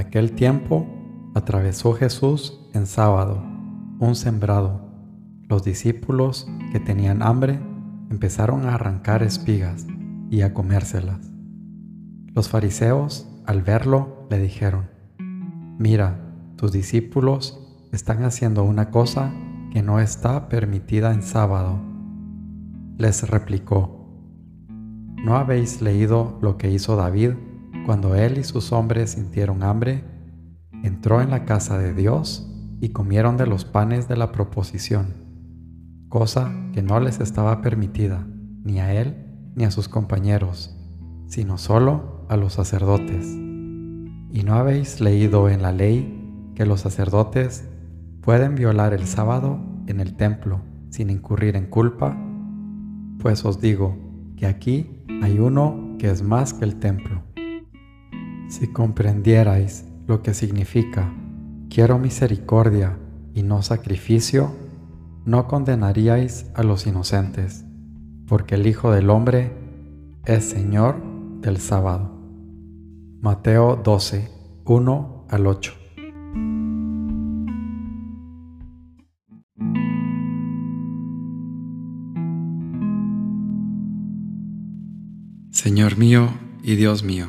aquel tiempo atravesó Jesús en sábado un sembrado. Los discípulos que tenían hambre empezaron a arrancar espigas y a comérselas. Los fariseos, al verlo, le dijeron, Mira, tus discípulos están haciendo una cosa que no está permitida en sábado. Les replicó, ¿no habéis leído lo que hizo David cuando él y sus hombres sintieron hambre? Entró en la casa de Dios y comieron de los panes de la proposición, cosa que no les estaba permitida ni a él ni a sus compañeros, sino solo a los sacerdotes. ¿Y no habéis leído en la ley que los sacerdotes pueden violar el sábado en el templo sin incurrir en culpa? Pues os digo que aquí hay uno que es más que el templo. Si comprendierais lo que significa quiero misericordia y no sacrificio, no condenaríais a los inocentes, porque el Hijo del Hombre es Señor del sábado. Mateo 12, 1 al 8. Señor mío y Dios mío,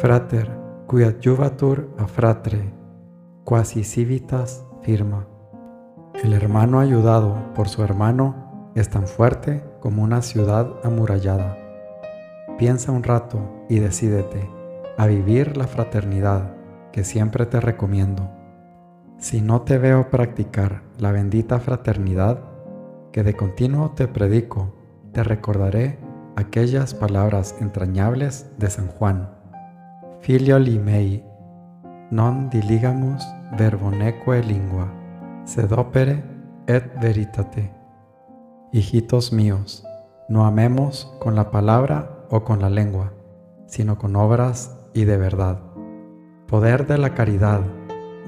Frater, cuiadjuvatur a fratre, quasi civitas firma. El hermano ayudado por su hermano es tan fuerte como una ciudad amurallada. Piensa un rato y decídete a vivir la fraternidad que siempre te recomiendo. Si no te veo practicar la bendita fraternidad que de continuo te predico, te recordaré aquellas palabras entrañables de San Juan Filioli mei, non diligamus verboneque lingua, sed opere et veritate. Hijitos míos, no amemos con la palabra o con la lengua, sino con obras y de verdad. Poder de la caridad,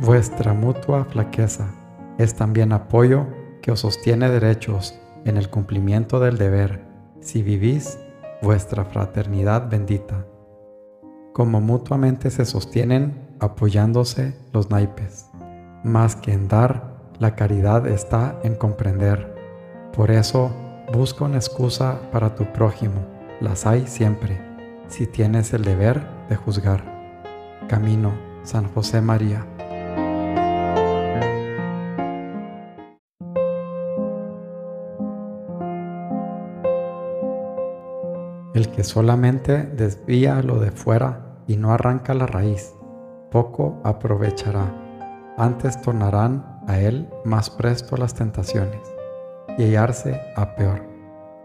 vuestra mutua flaqueza, es también apoyo que os sostiene derechos en el cumplimiento del deber, si vivís vuestra fraternidad bendita como mutuamente se sostienen apoyándose los naipes. Más que en dar, la caridad está en comprender. Por eso, busca una excusa para tu prójimo, las hay siempre, si tienes el deber de juzgar. Camino, San José María. El que solamente desvía lo de fuera y no arranca la raíz, poco aprovechará. Antes tornarán a él más presto las tentaciones y hallarse a peor.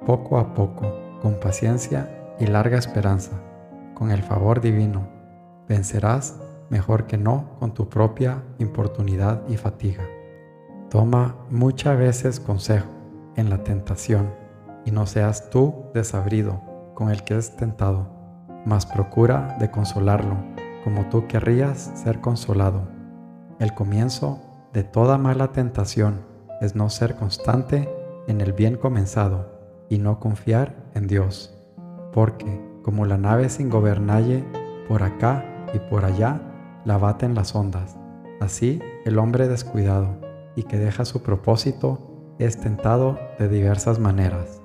Poco a poco, con paciencia y larga esperanza, con el favor divino, vencerás mejor que no con tu propia importunidad y fatiga. Toma muchas veces consejo en la tentación y no seas tú desabrido con el que es tentado, mas procura de consolarlo, como tú querrías ser consolado. El comienzo de toda mala tentación es no ser constante en el bien comenzado y no confiar en Dios, porque como la nave sin gobernalle, por acá y por allá la baten las ondas. Así el hombre descuidado y que deja su propósito es tentado de diversas maneras.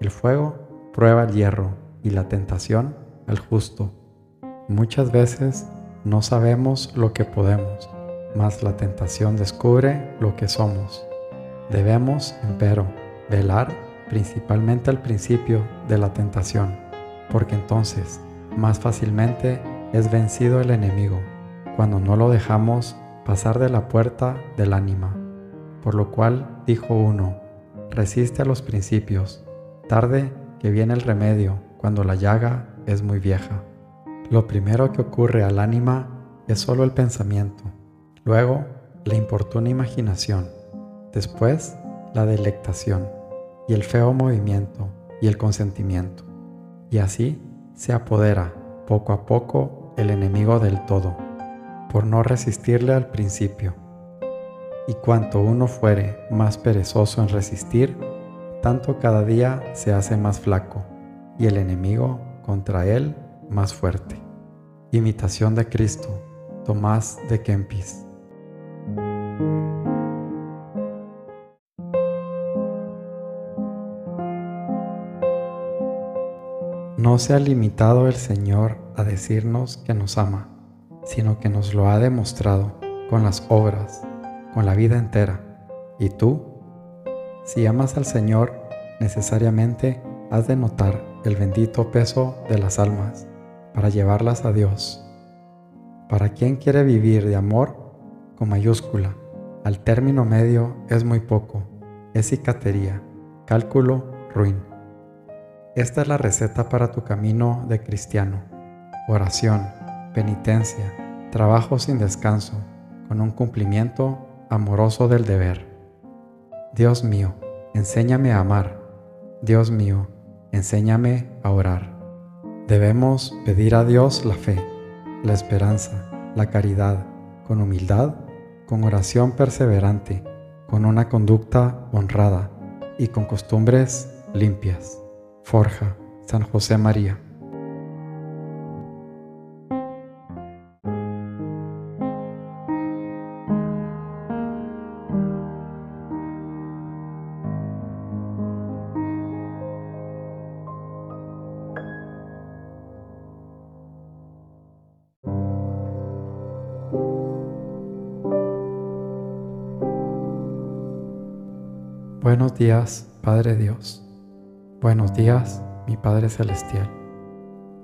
El fuego prueba el hierro y la tentación justo. Muchas veces no sabemos lo que podemos, mas la tentación descubre lo que somos. Debemos, empero, velar principalmente al principio de la tentación, porque entonces más fácilmente es vencido el enemigo cuando no lo dejamos pasar de la puerta del ánima. Por lo cual dijo uno, resiste a los principios, tarde que viene el remedio cuando la llaga es muy vieja. Lo primero que ocurre al ánima es solo el pensamiento, luego la importuna imaginación, después la delectación y el feo movimiento y el consentimiento. Y así se apodera poco a poco el enemigo del todo, por no resistirle al principio. Y cuanto uno fuere más perezoso en resistir, tanto cada día se hace más flaco y el enemigo contra él más fuerte. Imitación de Cristo, Tomás de Kempis. No se ha limitado el Señor a decirnos que nos ama, sino que nos lo ha demostrado con las obras, con la vida entera. ¿Y tú? Si amas al Señor, necesariamente has de notar el bendito peso de las almas para llevarlas a Dios. Para quien quiere vivir de amor, con mayúscula, al término medio es muy poco, es cicatería, cálculo, ruin. Esta es la receta para tu camino de cristiano. Oración, penitencia, trabajo sin descanso, con un cumplimiento amoroso del deber. Dios mío, enséñame a amar. Dios mío, enséñame a orar. Debemos pedir a Dios la fe, la esperanza, la caridad, con humildad, con oración perseverante, con una conducta honrada y con costumbres limpias. Forja, San José María. Buenos días, Padre Dios. Buenos días, mi Padre Celestial.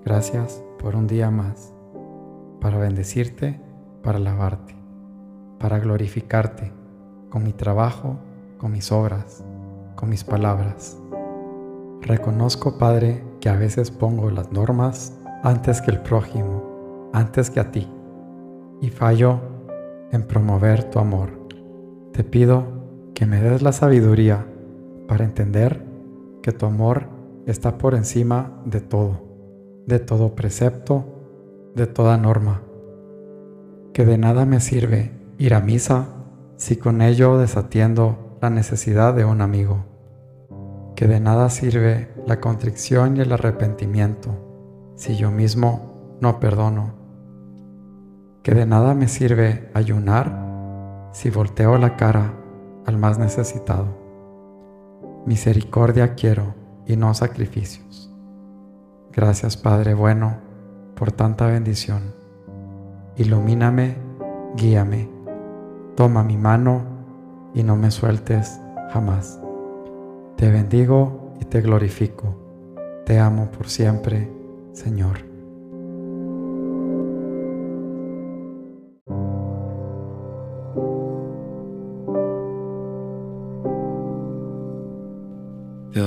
Gracias por un día más, para bendecirte, para alabarte, para glorificarte con mi trabajo, con mis obras, con mis palabras. Reconozco, Padre, que a veces pongo las normas antes que el prójimo, antes que a ti, y fallo en promover tu amor. Te pido que me des la sabiduría para entender que tu amor está por encima de todo, de todo precepto, de toda norma, que de nada me sirve ir a misa si con ello desatiendo la necesidad de un amigo, que de nada sirve la contrición y el arrepentimiento si yo mismo no perdono, que de nada me sirve ayunar si volteo la cara al más necesitado. Misericordia quiero y no sacrificios. Gracias Padre bueno por tanta bendición. Ilumíname, guíame, toma mi mano y no me sueltes jamás. Te bendigo y te glorifico. Te amo por siempre, Señor.